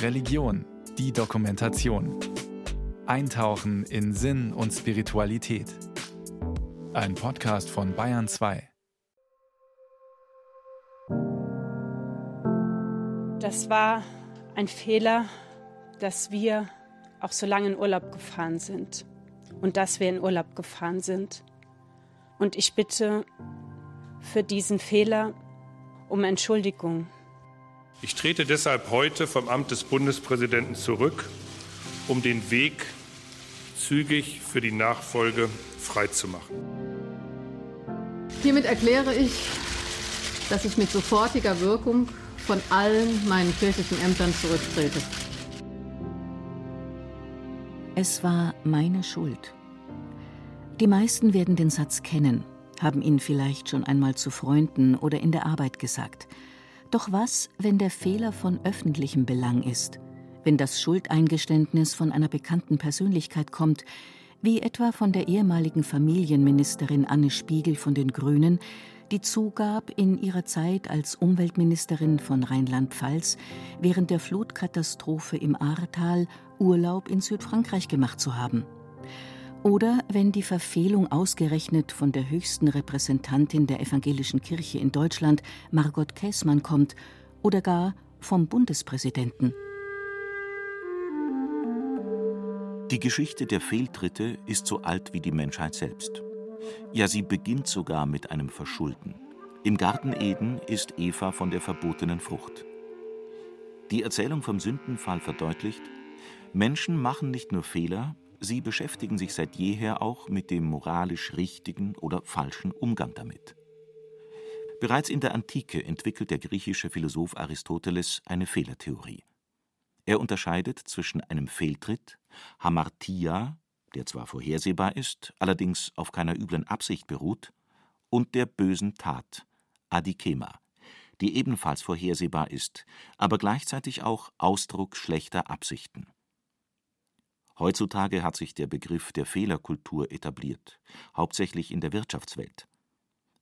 Religion, die Dokumentation. Eintauchen in Sinn und Spiritualität. Ein Podcast von Bayern 2. Das war ein Fehler, dass wir auch so lange in Urlaub gefahren sind und dass wir in Urlaub gefahren sind. Und ich bitte für diesen Fehler um Entschuldigung. Ich trete deshalb heute vom Amt des Bundespräsidenten zurück, um den Weg zügig für die Nachfolge freizumachen. Hiermit erkläre ich, dass ich mit sofortiger Wirkung von allen meinen kirchlichen Ämtern zurücktrete. Es war meine Schuld. Die meisten werden den Satz kennen, haben ihn vielleicht schon einmal zu Freunden oder in der Arbeit gesagt. Doch was, wenn der Fehler von öffentlichem Belang ist? Wenn das Schuldeingeständnis von einer bekannten Persönlichkeit kommt, wie etwa von der ehemaligen Familienministerin Anne Spiegel von den Grünen, die zugab, in ihrer Zeit als Umweltministerin von Rheinland-Pfalz während der Flutkatastrophe im Ahrtal Urlaub in Südfrankreich gemacht zu haben. Oder wenn die Verfehlung ausgerechnet von der höchsten Repräsentantin der evangelischen Kirche in Deutschland, Margot Käßmann, kommt, oder gar vom Bundespräsidenten. Die Geschichte der Fehltritte ist so alt wie die Menschheit selbst. Ja, sie beginnt sogar mit einem Verschulden. Im Garten Eden ist Eva von der verbotenen Frucht. Die Erzählung vom Sündenfall verdeutlicht, Menschen machen nicht nur Fehler, Sie beschäftigen sich seit jeher auch mit dem moralisch richtigen oder falschen Umgang damit. Bereits in der Antike entwickelt der griechische Philosoph Aristoteles eine Fehlertheorie. Er unterscheidet zwischen einem Fehltritt, Hamartia, der zwar vorhersehbar ist, allerdings auf keiner üblen Absicht beruht, und der bösen Tat, Adikema, die ebenfalls vorhersehbar ist, aber gleichzeitig auch Ausdruck schlechter Absichten. Heutzutage hat sich der Begriff der Fehlerkultur etabliert, hauptsächlich in der Wirtschaftswelt.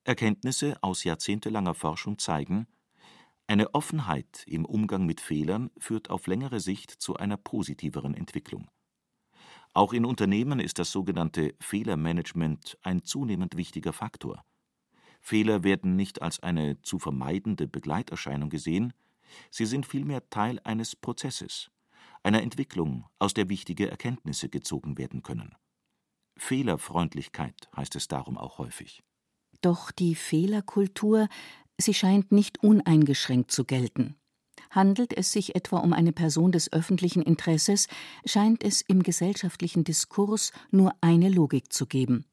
Erkenntnisse aus jahrzehntelanger Forschung zeigen, eine Offenheit im Umgang mit Fehlern führt auf längere Sicht zu einer positiveren Entwicklung. Auch in Unternehmen ist das sogenannte Fehlermanagement ein zunehmend wichtiger Faktor. Fehler werden nicht als eine zu vermeidende Begleiterscheinung gesehen, sie sind vielmehr Teil eines Prozesses einer Entwicklung, aus der wichtige Erkenntnisse gezogen werden können. Fehlerfreundlichkeit heißt es darum auch häufig. Doch die Fehlerkultur, sie scheint nicht uneingeschränkt zu gelten. Handelt es sich etwa um eine Person des öffentlichen Interesses, scheint es im gesellschaftlichen Diskurs nur eine Logik zu geben.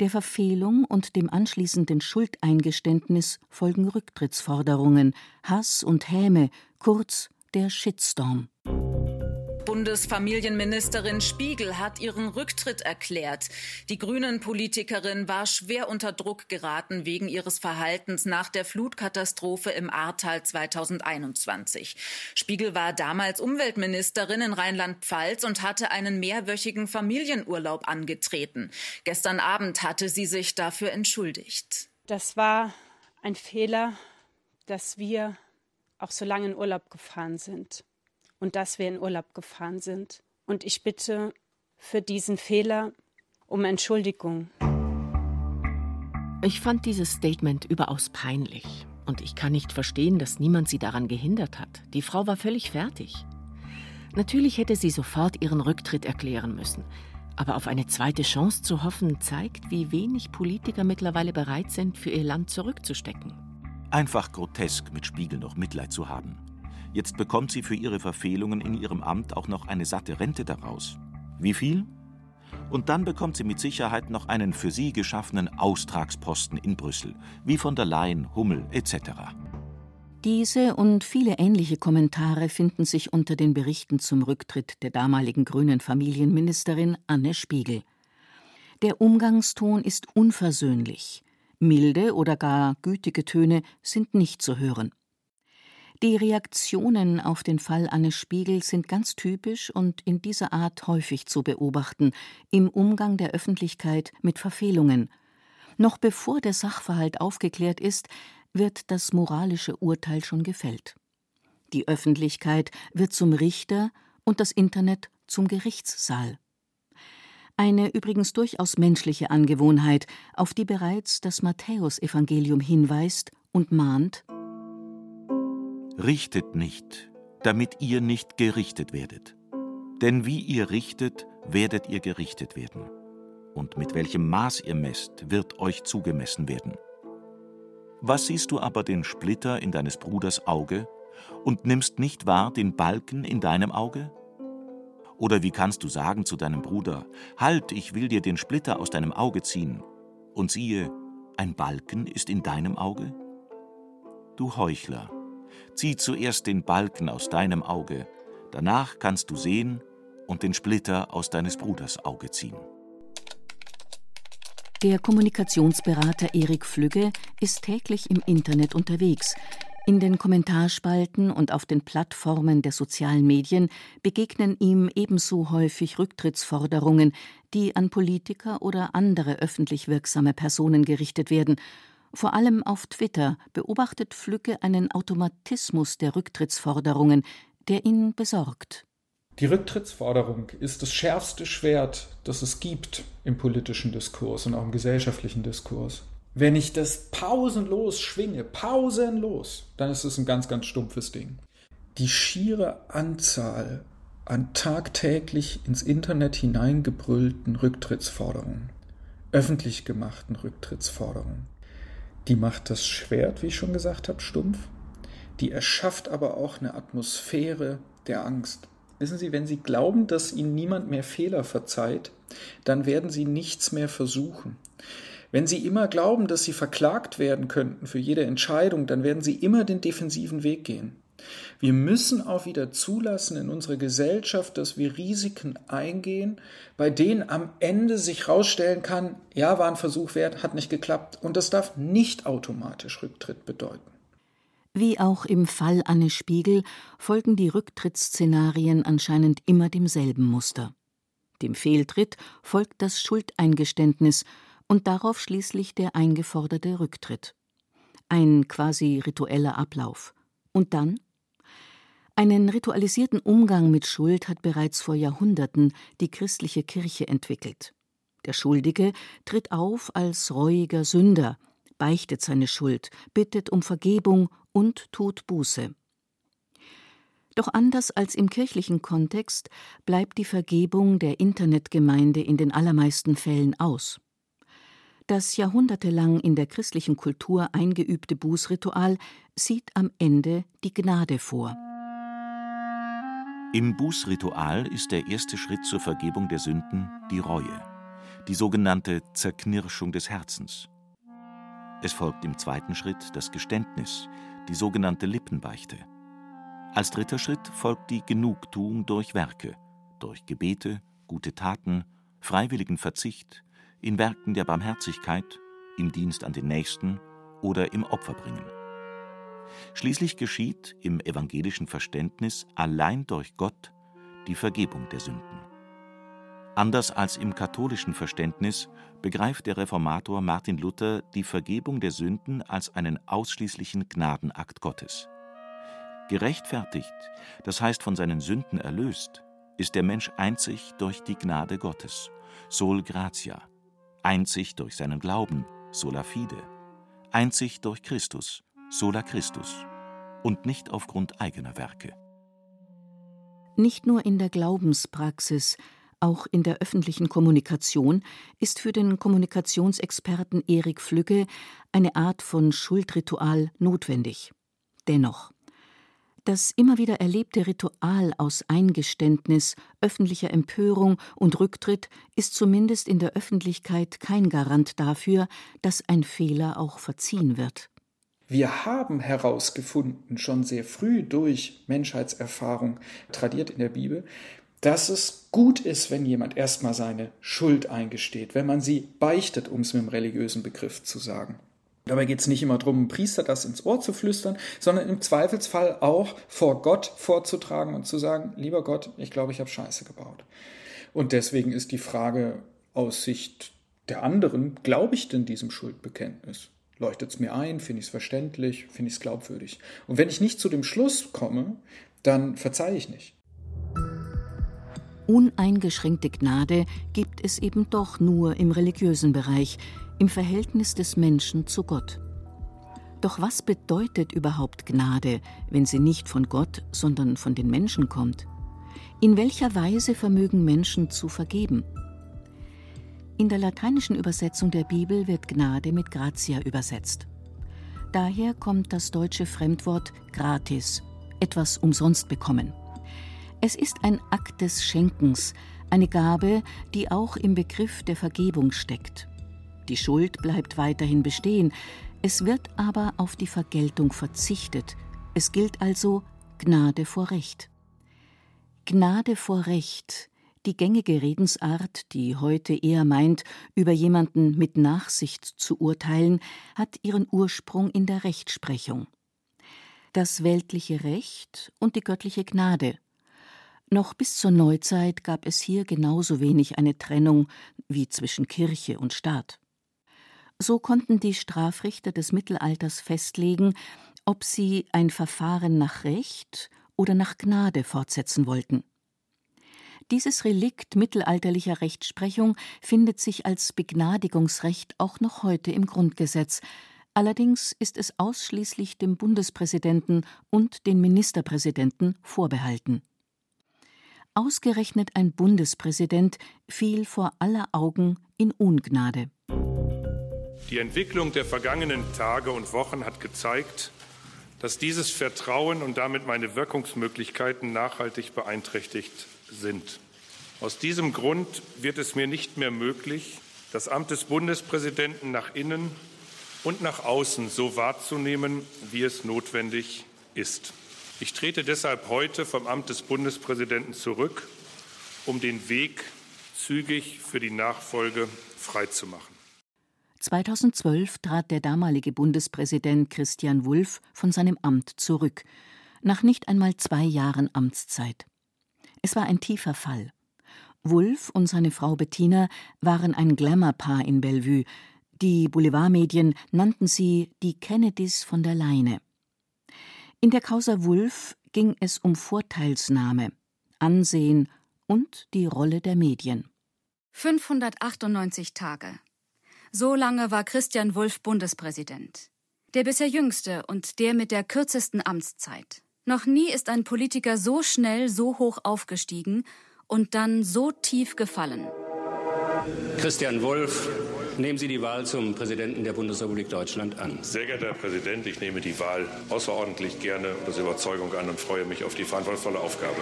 Der Verfehlung und dem anschließenden Schuldeingeständnis folgen Rücktrittsforderungen, Hass und Häme, kurz der Shitstorm. Bundesfamilienministerin Spiegel hat ihren Rücktritt erklärt. Die Grünen-Politikerin war schwer unter Druck geraten wegen ihres Verhaltens nach der Flutkatastrophe im Ahrtal 2021. Spiegel war damals Umweltministerin in Rheinland-Pfalz und hatte einen mehrwöchigen Familienurlaub angetreten. Gestern Abend hatte sie sich dafür entschuldigt. Das war ein Fehler, dass wir auch so lange in Urlaub gefahren sind und dass wir in Urlaub gefahren sind. Und ich bitte für diesen Fehler um Entschuldigung. Ich fand dieses Statement überaus peinlich. Und ich kann nicht verstehen, dass niemand sie daran gehindert hat. Die Frau war völlig fertig. Natürlich hätte sie sofort ihren Rücktritt erklären müssen. Aber auf eine zweite Chance zu hoffen, zeigt, wie wenig Politiker mittlerweile bereit sind, für ihr Land zurückzustecken. Einfach grotesk, mit Spiegel noch Mitleid zu haben. Jetzt bekommt sie für ihre Verfehlungen in ihrem Amt auch noch eine satte Rente daraus. Wie viel? Und dann bekommt sie mit Sicherheit noch einen für sie geschaffenen Austragsposten in Brüssel, wie von der Leyen, Hummel etc. Diese und viele ähnliche Kommentare finden sich unter den Berichten zum Rücktritt der damaligen grünen Familienministerin Anne Spiegel. Der Umgangston ist unversöhnlich. Milde oder gar gütige Töne sind nicht zu hören. Die Reaktionen auf den Fall Anne Spiegel sind ganz typisch und in dieser Art häufig zu beobachten im Umgang der Öffentlichkeit mit Verfehlungen. Noch bevor der Sachverhalt aufgeklärt ist, wird das moralische Urteil schon gefällt. Die Öffentlichkeit wird zum Richter und das Internet zum Gerichtssaal. Eine übrigens durchaus menschliche Angewohnheit, auf die bereits das Matthäusevangelium hinweist und mahnt: Richtet nicht, damit ihr nicht gerichtet werdet. Denn wie ihr richtet, werdet ihr gerichtet werden. Und mit welchem Maß ihr messt, wird euch zugemessen werden. Was siehst du aber den Splitter in deines Bruders Auge und nimmst nicht wahr den Balken in deinem Auge? Oder wie kannst du sagen zu deinem Bruder, Halt, ich will dir den Splitter aus deinem Auge ziehen, und siehe, ein Balken ist in deinem Auge? Du Heuchler, zieh zuerst den Balken aus deinem Auge, danach kannst du sehen und den Splitter aus deines Bruders Auge ziehen. Der Kommunikationsberater Erik Flügge ist täglich im Internet unterwegs. In den Kommentarspalten und auf den Plattformen der sozialen Medien begegnen ihm ebenso häufig Rücktrittsforderungen, die an Politiker oder andere öffentlich wirksame Personen gerichtet werden. Vor allem auf Twitter beobachtet Flügge einen Automatismus der Rücktrittsforderungen, der ihn besorgt. Die Rücktrittsforderung ist das schärfste Schwert, das es gibt im politischen Diskurs und auch im gesellschaftlichen Diskurs. Wenn ich das pausenlos schwinge, pausenlos, dann ist es ein ganz, ganz stumpfes Ding. Die schiere Anzahl an tagtäglich ins Internet hineingebrüllten Rücktrittsforderungen, öffentlich gemachten Rücktrittsforderungen, die macht das Schwert, wie ich schon gesagt habe, stumpf. Die erschafft aber auch eine Atmosphäre der Angst. Wissen Sie, wenn Sie glauben, dass Ihnen niemand mehr Fehler verzeiht, dann werden Sie nichts mehr versuchen. Wenn Sie immer glauben, dass Sie verklagt werden könnten für jede Entscheidung, dann werden Sie immer den defensiven Weg gehen. Wir müssen auch wieder zulassen in unserer Gesellschaft, dass wir Risiken eingehen, bei denen am Ende sich herausstellen kann, ja, war ein Versuch wert, hat nicht geklappt. Und das darf nicht automatisch Rücktritt bedeuten. Wie auch im Fall Anne Spiegel folgen die Rücktrittsszenarien anscheinend immer demselben Muster. Dem Fehltritt folgt das Schuldeingeständnis und darauf schließlich der eingeforderte Rücktritt. Ein quasi ritueller Ablauf. Und dann? Einen ritualisierten Umgang mit Schuld hat bereits vor Jahrhunderten die christliche Kirche entwickelt. Der Schuldige tritt auf als reuiger Sünder, beichtet seine Schuld, bittet um Vergebung und tut Buße. Doch anders als im kirchlichen Kontext bleibt die Vergebung der Internetgemeinde in den allermeisten Fällen aus. Das jahrhundertelang in der christlichen Kultur eingeübte Bußritual sieht am Ende die Gnade vor. Im Bußritual ist der erste Schritt zur Vergebung der Sünden die Reue, die sogenannte Zerknirschung des Herzens. Es folgt im zweiten Schritt das Geständnis, die sogenannte Lippenbeichte. Als dritter Schritt folgt die Genugtuung durch Werke, durch Gebete, gute Taten, freiwilligen Verzicht, in Werken der Barmherzigkeit, im Dienst an den Nächsten oder im Opferbringen. Schließlich geschieht im evangelischen Verständnis allein durch Gott die Vergebung der Sünden. Anders als im katholischen Verständnis begreift der Reformator Martin Luther die Vergebung der Sünden als einen ausschließlichen Gnadenakt Gottes. Gerechtfertigt, das heißt von seinen Sünden erlöst, ist der Mensch einzig durch die Gnade Gottes, sol gratia, einzig durch seinen Glauben, sola fide, einzig durch Christus, sola Christus und nicht aufgrund eigener Werke. Nicht nur in der Glaubenspraxis auch in der öffentlichen Kommunikation ist für den Kommunikationsexperten Erik Flügge eine Art von Schuldritual notwendig. Dennoch das immer wieder erlebte Ritual aus Eingeständnis, öffentlicher Empörung und Rücktritt ist zumindest in der Öffentlichkeit kein Garant dafür, dass ein Fehler auch verziehen wird. Wir haben herausgefunden, schon sehr früh durch Menschheitserfahrung, tradiert in der Bibel, dass es gut ist, wenn jemand erstmal seine Schuld eingesteht, wenn man sie beichtet, um es mit einem religiösen Begriff zu sagen. Dabei geht es nicht immer darum, einem Priester das ins Ohr zu flüstern, sondern im Zweifelsfall auch vor Gott vorzutragen und zu sagen, lieber Gott, ich glaube, ich habe Scheiße gebaut. Und deswegen ist die Frage aus Sicht der anderen, glaube ich denn diesem Schuldbekenntnis? Leuchtet es mir ein, finde ich es verständlich, finde ich es glaubwürdig. Und wenn ich nicht zu dem Schluss komme, dann verzeihe ich nicht. Uneingeschränkte Gnade gibt es eben doch nur im religiösen Bereich, im Verhältnis des Menschen zu Gott. Doch was bedeutet überhaupt Gnade, wenn sie nicht von Gott, sondern von den Menschen kommt? In welcher Weise vermögen Menschen zu vergeben? In der lateinischen Übersetzung der Bibel wird Gnade mit gratia übersetzt. Daher kommt das deutsche Fremdwort gratis, etwas umsonst bekommen. Es ist ein Akt des Schenkens, eine Gabe, die auch im Begriff der Vergebung steckt. Die Schuld bleibt weiterhin bestehen, es wird aber auf die Vergeltung verzichtet. Es gilt also Gnade vor Recht. Gnade vor Recht die gängige Redensart, die heute eher meint, über jemanden mit Nachsicht zu urteilen, hat ihren Ursprung in der Rechtsprechung. Das weltliche Recht und die göttliche Gnade. Noch bis zur Neuzeit gab es hier genauso wenig eine Trennung wie zwischen Kirche und Staat. So konnten die Strafrichter des Mittelalters festlegen, ob sie ein Verfahren nach Recht oder nach Gnade fortsetzen wollten. Dieses Relikt mittelalterlicher Rechtsprechung findet sich als Begnadigungsrecht auch noch heute im Grundgesetz. Allerdings ist es ausschließlich dem Bundespräsidenten und den Ministerpräsidenten vorbehalten. Ausgerechnet ein Bundespräsident fiel vor aller Augen in Ungnade. Die Entwicklung der vergangenen Tage und Wochen hat gezeigt, dass dieses Vertrauen und damit meine Wirkungsmöglichkeiten nachhaltig beeinträchtigt sind. Aus diesem Grund wird es mir nicht mehr möglich, das Amt des Bundespräsidenten nach innen und nach außen so wahrzunehmen, wie es notwendig ist. Ich trete deshalb heute vom Amt des Bundespräsidenten zurück, um den Weg zügig für die Nachfolge freizumachen. 2012 trat der damalige Bundespräsident Christian Wulff von seinem Amt zurück, nach nicht einmal zwei Jahren Amtszeit. Es war ein tiefer Fall. Wulff und seine Frau Bettina waren ein Glamour-Paar in Bellevue. Die Boulevardmedien nannten sie die Kennedys von der Leine. In der Causa Wulff ging es um Vorteilsnahme, Ansehen und die Rolle der Medien. 598 Tage. So lange war Christian Wulff Bundespräsident. Der bisher jüngste und der mit der kürzesten Amtszeit. Noch nie ist ein Politiker so schnell so hoch aufgestiegen und dann so tief gefallen. Christian Wulff, nehmen Sie die Wahl zum Präsidenten der Bundesrepublik Deutschland an. Sehr geehrter Herr Präsident, ich nehme die Wahl außerordentlich gerne und aus Überzeugung an und freue mich auf die verantwortungsvolle Aufgabe.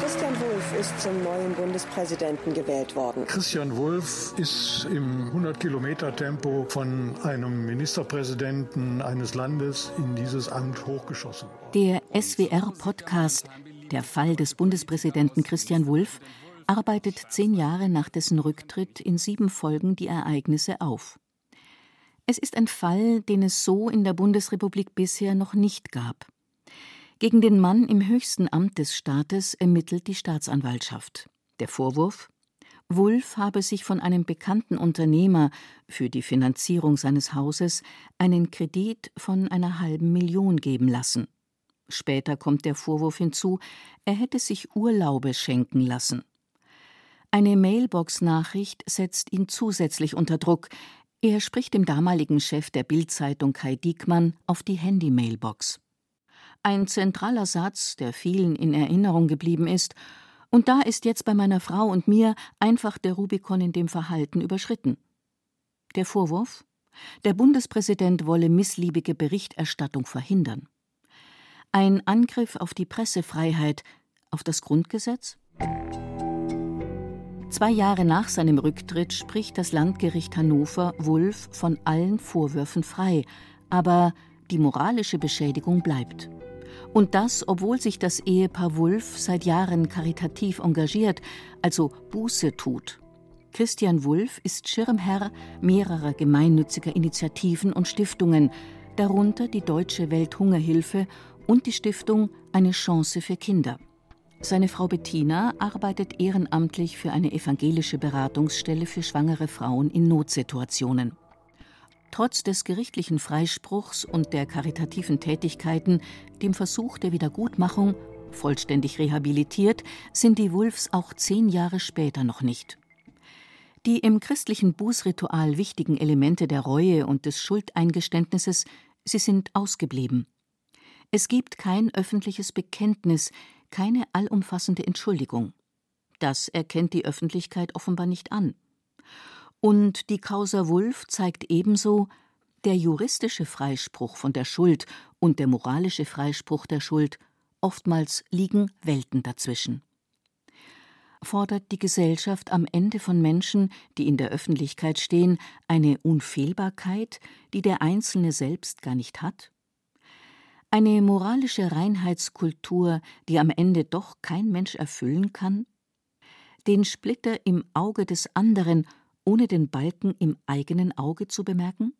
Christian Wulff ist zum neuen Bundespräsidenten gewählt worden. Christian Wulff ist im 100-Kilometer-Tempo von einem Ministerpräsidenten eines Landes in dieses Amt hochgeschossen. Der SWR-Podcast Der Fall des Bundespräsidenten Christian Wulff arbeitet zehn Jahre nach dessen Rücktritt in sieben Folgen die Ereignisse auf. Es ist ein Fall, den es so in der Bundesrepublik bisher noch nicht gab. Gegen den Mann im höchsten Amt des Staates ermittelt die Staatsanwaltschaft. Der Vorwurf? Wulff habe sich von einem bekannten Unternehmer für die Finanzierung seines Hauses einen Kredit von einer halben Million geben lassen. Später kommt der Vorwurf hinzu, er hätte sich Urlaube schenken lassen. Eine Mailbox-Nachricht setzt ihn zusätzlich unter Druck. Er spricht dem damaligen Chef der Bildzeitung Kai Diekmann auf die Handy-Mailbox. Ein zentraler Satz, der vielen in Erinnerung geblieben ist, und da ist jetzt bei meiner Frau und mir einfach der Rubikon in dem Verhalten überschritten. Der Vorwurf? Der Bundespräsident wolle missliebige Berichterstattung verhindern. Ein Angriff auf die Pressefreiheit, auf das Grundgesetz? Zwei Jahre nach seinem Rücktritt spricht das Landgericht Hannover Wulff von allen Vorwürfen frei, aber die moralische Beschädigung bleibt. Und das, obwohl sich das Ehepaar Wulff seit Jahren karitativ engagiert, also Buße tut. Christian Wulff ist Schirmherr mehrerer gemeinnütziger Initiativen und Stiftungen, darunter die Deutsche Welthungerhilfe und die Stiftung Eine Chance für Kinder. Seine Frau Bettina arbeitet ehrenamtlich für eine evangelische Beratungsstelle für schwangere Frauen in Notsituationen. Trotz des gerichtlichen Freispruchs und der karitativen Tätigkeiten, dem Versuch der Wiedergutmachung, vollständig rehabilitiert, sind die Wulfs auch zehn Jahre später noch nicht. Die im christlichen Bußritual wichtigen Elemente der Reue und des Schuldeingeständnisses, sie sind ausgeblieben. Es gibt kein öffentliches Bekenntnis, keine allumfassende Entschuldigung. Das erkennt die Öffentlichkeit offenbar nicht an. Und die Causa Wulff zeigt ebenso, der juristische Freispruch von der Schuld und der moralische Freispruch der Schuld, oftmals liegen Welten dazwischen. Fordert die Gesellschaft am Ende von Menschen, die in der Öffentlichkeit stehen, eine Unfehlbarkeit, die der Einzelne selbst gar nicht hat? Eine moralische Reinheitskultur, die am Ende doch kein Mensch erfüllen kann? Den Splitter im Auge des anderen ohne den Balken im eigenen Auge zu bemerken?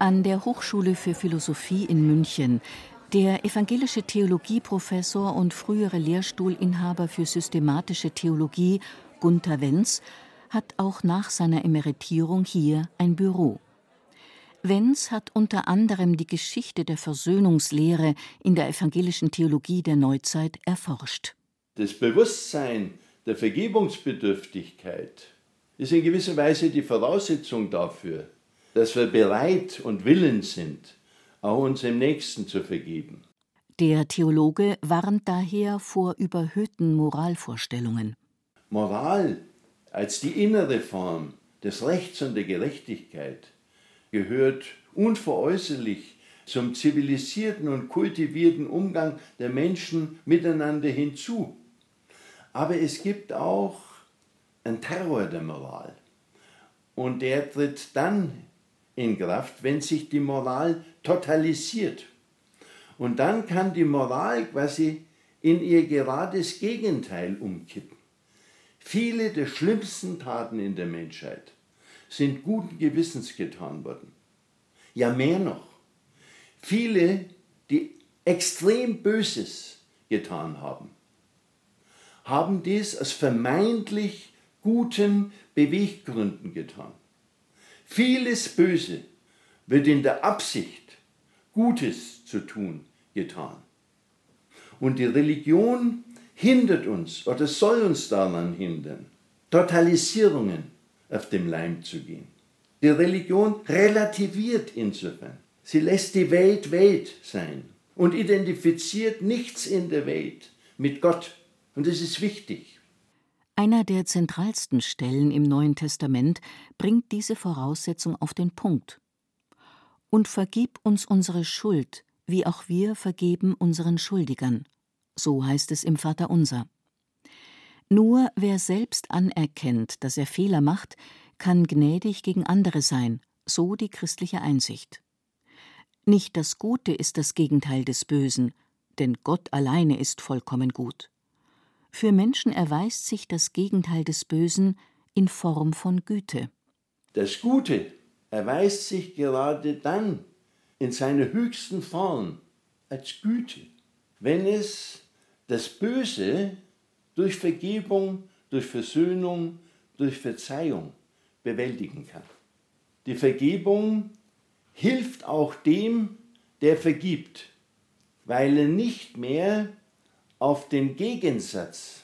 An der Hochschule für Philosophie in München der evangelische Theologieprofessor und frühere Lehrstuhlinhaber für systematische Theologie Gunther Wenz hat auch nach seiner Emeritierung hier ein Büro. Wenz hat unter anderem die Geschichte der Versöhnungslehre in der evangelischen Theologie der Neuzeit erforscht. Das Bewusstsein der Vergebungsbedürftigkeit ist in gewisser Weise die Voraussetzung dafür, dass wir bereit und willens sind, auch unserem Nächsten zu vergeben. Der Theologe warnt daher vor überhöhten Moralvorstellungen. Moral als die innere Form des Rechts und der Gerechtigkeit gehört unveräußerlich zum zivilisierten und kultivierten Umgang der Menschen miteinander hinzu. Aber es gibt auch einen Terror der Moral. Und der tritt dann in Kraft, wenn sich die Moral totalisiert. Und dann kann die Moral quasi in ihr gerades Gegenteil umkippen. Viele der schlimmsten Taten in der Menschheit sind guten Gewissens getan worden. Ja, mehr noch. Viele, die extrem Böses getan haben, haben dies aus vermeintlich guten Beweggründen getan. Vieles Böse wird in der Absicht, Gutes zu tun, getan. Und die Religion hindert uns oder soll uns daran hindern, Totalisierungen auf dem Leim zu gehen. Die Religion relativiert insofern. Sie lässt die Welt Welt sein und identifiziert nichts in der Welt mit Gott und es ist wichtig. Einer der zentralsten Stellen im Neuen Testament bringt diese Voraussetzung auf den Punkt. Und vergib uns unsere Schuld, wie auch wir vergeben unseren Schuldigern. So heißt es im Vaterunser. Nur wer selbst anerkennt, dass er Fehler macht, kann gnädig gegen andere sein, so die christliche Einsicht. Nicht das Gute ist das Gegenteil des Bösen, denn Gott alleine ist vollkommen gut. Für Menschen erweist sich das Gegenteil des Bösen in Form von Güte. Das Gute erweist sich gerade dann in seiner höchsten Form als Güte, wenn es das Böse durch Vergebung, durch Versöhnung, durch Verzeihung bewältigen kann. Die Vergebung hilft auch dem, der vergibt, weil er nicht mehr auf den Gegensatz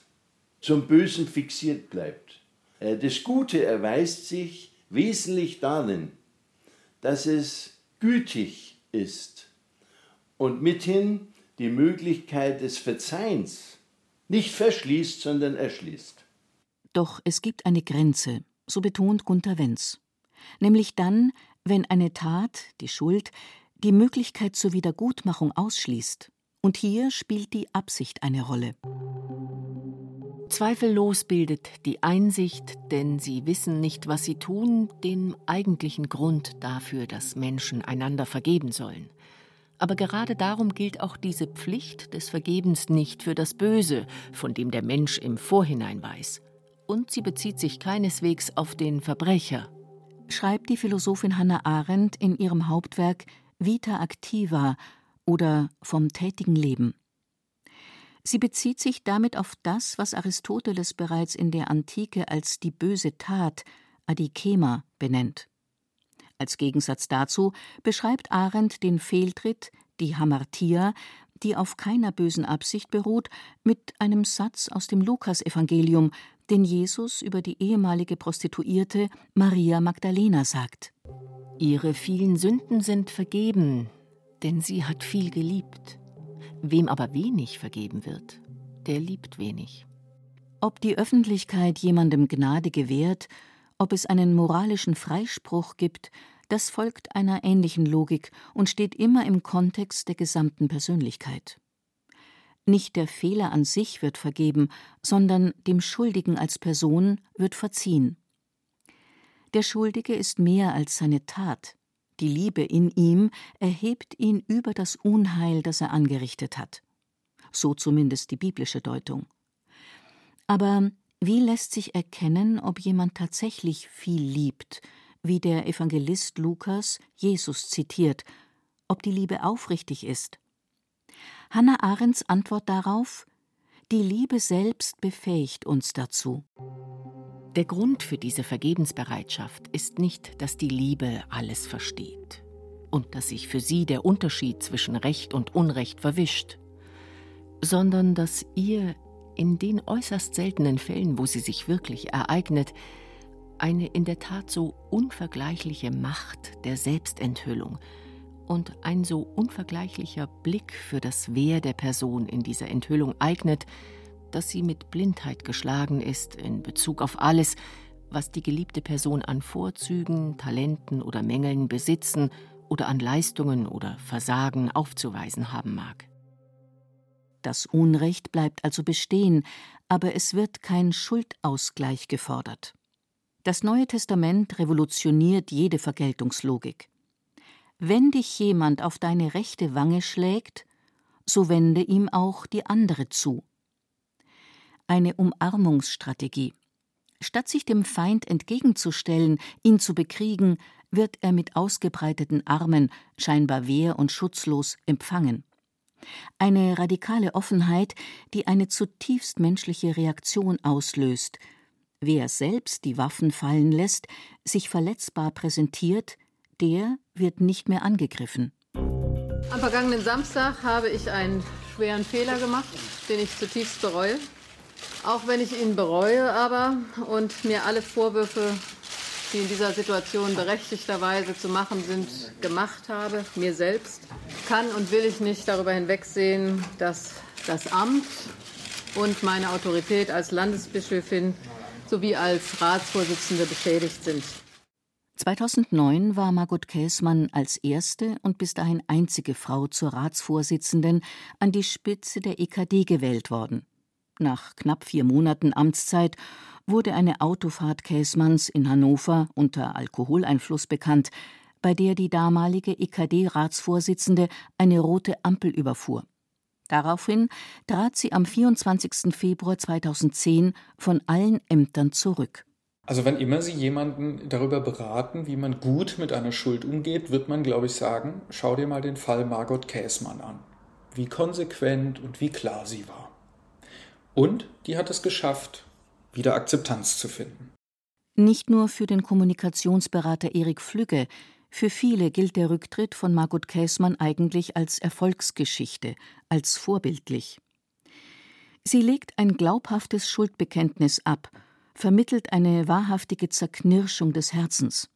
zum Bösen fixiert bleibt. Äh, das Gute erweist sich wesentlich darin, dass es gütig ist und mithin die Möglichkeit des Verzeihens nicht verschließt, sondern erschließt. Doch es gibt eine Grenze, so betont Gunther Wenz, nämlich dann, wenn eine Tat, die Schuld, die Möglichkeit zur Wiedergutmachung ausschließt und hier spielt die Absicht eine Rolle. Zweifellos bildet die Einsicht, denn sie wissen nicht, was sie tun, den eigentlichen Grund dafür, dass Menschen einander vergeben sollen. Aber gerade darum gilt auch diese Pflicht des Vergebens nicht für das Böse, von dem der Mensch im Vorhinein weiß. Und sie bezieht sich keineswegs auf den Verbrecher. Schreibt die Philosophin Hannah Arendt in ihrem Hauptwerk Vita Activa oder vom tätigen Leben. Sie bezieht sich damit auf das, was Aristoteles bereits in der Antike als die böse Tat, Adikema, benennt. Als Gegensatz dazu beschreibt Arendt den Fehltritt, die Hamartia, die auf keiner bösen Absicht beruht, mit einem Satz aus dem Lukasevangelium, den Jesus über die ehemalige Prostituierte Maria Magdalena sagt. Ihre vielen Sünden sind vergeben, denn sie hat viel geliebt. Wem aber wenig vergeben wird, der liebt wenig. Ob die Öffentlichkeit jemandem Gnade gewährt, ob es einen moralischen Freispruch gibt, das folgt einer ähnlichen Logik und steht immer im Kontext der gesamten Persönlichkeit. Nicht der Fehler an sich wird vergeben, sondern dem Schuldigen als Person wird verziehen. Der Schuldige ist mehr als seine Tat. Die Liebe in ihm erhebt ihn über das Unheil, das er angerichtet hat. So zumindest die biblische Deutung. Aber wie lässt sich erkennen, ob jemand tatsächlich viel liebt, wie der Evangelist Lukas Jesus zitiert, ob die Liebe aufrichtig ist? Hannah Arendts Antwort darauf Die Liebe selbst befähigt uns dazu. Der Grund für diese Vergebensbereitschaft ist nicht, dass die Liebe alles versteht und dass sich für sie der Unterschied zwischen Recht und Unrecht verwischt, sondern dass ihr in den äußerst seltenen Fällen, wo sie sich wirklich ereignet, eine in der Tat so unvergleichliche Macht der Selbstenthüllung und ein so unvergleichlicher Blick für das Wehr der Person in dieser Enthüllung eignet, dass sie mit Blindheit geschlagen ist in Bezug auf alles, was die geliebte Person an Vorzügen, Talenten oder Mängeln besitzen oder an Leistungen oder Versagen aufzuweisen haben mag. Das Unrecht bleibt also bestehen, aber es wird kein Schuldausgleich gefordert. Das Neue Testament revolutioniert jede Vergeltungslogik. Wenn dich jemand auf deine rechte Wange schlägt, so wende ihm auch die andere zu. Eine Umarmungsstrategie. Statt sich dem Feind entgegenzustellen, ihn zu bekriegen, wird er mit ausgebreiteten Armen, scheinbar wehr und schutzlos, empfangen. Eine radikale Offenheit, die eine zutiefst menschliche Reaktion auslöst. Wer selbst die Waffen fallen lässt, sich verletzbar präsentiert, der wird nicht mehr angegriffen. Am vergangenen Samstag habe ich einen schweren Fehler gemacht, den ich zutiefst bereue. Auch wenn ich ihn bereue aber und mir alle Vorwürfe die in dieser Situation berechtigterweise zu machen sind, gemacht habe, mir selbst, kann und will ich nicht darüber hinwegsehen, dass das Amt und meine Autorität als Landesbischöfin sowie als Ratsvorsitzende beschädigt sind. 2009 war Margot Käßmann als erste und bis dahin einzige Frau zur Ratsvorsitzenden an die Spitze der EKD gewählt worden. Nach knapp vier Monaten Amtszeit wurde eine Autofahrt Käßmanns in Hannover unter Alkoholeinfluss bekannt, bei der die damalige EKD-Ratsvorsitzende eine rote Ampel überfuhr. Daraufhin trat sie am 24. Februar 2010 von allen Ämtern zurück. Also wenn immer Sie jemanden darüber beraten, wie man gut mit einer Schuld umgeht, wird man, glaube ich, sagen, schau dir mal den Fall Margot Käßmann an. Wie konsequent und wie klar sie war. Und die hat es geschafft, wieder Akzeptanz zu finden. Nicht nur für den Kommunikationsberater Erik Flügge, für viele gilt der Rücktritt von Margot Käßmann eigentlich als Erfolgsgeschichte, als vorbildlich. Sie legt ein glaubhaftes Schuldbekenntnis ab, vermittelt eine wahrhaftige Zerknirschung des Herzens.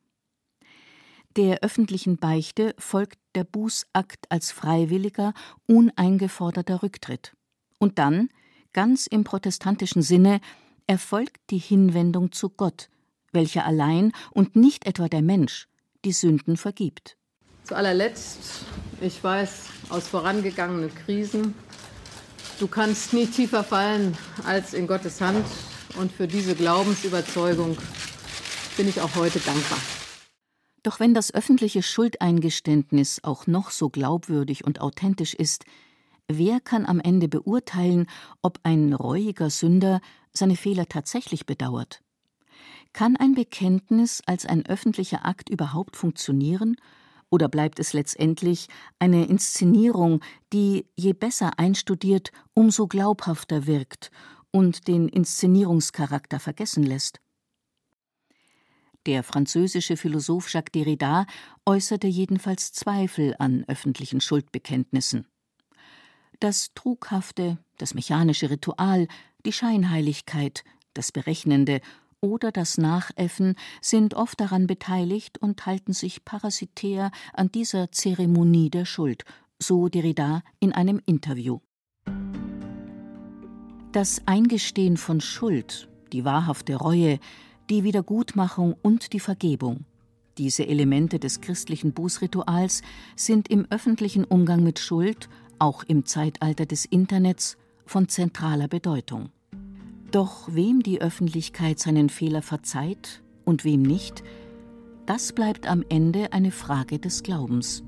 Der öffentlichen Beichte folgt der Bußakt als freiwilliger, uneingeforderter Rücktritt. Und dann, ganz im protestantischen Sinne, erfolgt die Hinwendung zu Gott, welcher allein und nicht etwa der Mensch die Sünden vergibt. Zu allerletzt, ich weiß aus vorangegangenen Krisen, du kannst nie tiefer fallen als in Gottes Hand und für diese Glaubensüberzeugung bin ich auch heute dankbar. Doch wenn das öffentliche Schuldeingeständnis auch noch so glaubwürdig und authentisch ist, wer kann am Ende beurteilen, ob ein reuiger Sünder seine Fehler tatsächlich bedauert? Kann ein Bekenntnis als ein öffentlicher Akt überhaupt funktionieren? Oder bleibt es letztendlich eine Inszenierung, die je besser einstudiert, umso glaubhafter wirkt und den Inszenierungscharakter vergessen lässt? Der französische Philosoph Jacques Derrida äußerte jedenfalls Zweifel an öffentlichen Schuldbekenntnissen. Das Trughafte, das mechanische Ritual, die Scheinheiligkeit, das Berechnende oder das Nachäffen sind oft daran beteiligt und halten sich parasitär an dieser Zeremonie der Schuld, so Derrida in einem Interview. Das Eingestehen von Schuld, die wahrhafte Reue, die Wiedergutmachung und die Vergebung. Diese Elemente des christlichen Bußrituals sind im öffentlichen Umgang mit Schuld, auch im Zeitalter des Internets, von zentraler Bedeutung. Doch wem die Öffentlichkeit seinen Fehler verzeiht und wem nicht, das bleibt am Ende eine Frage des Glaubens.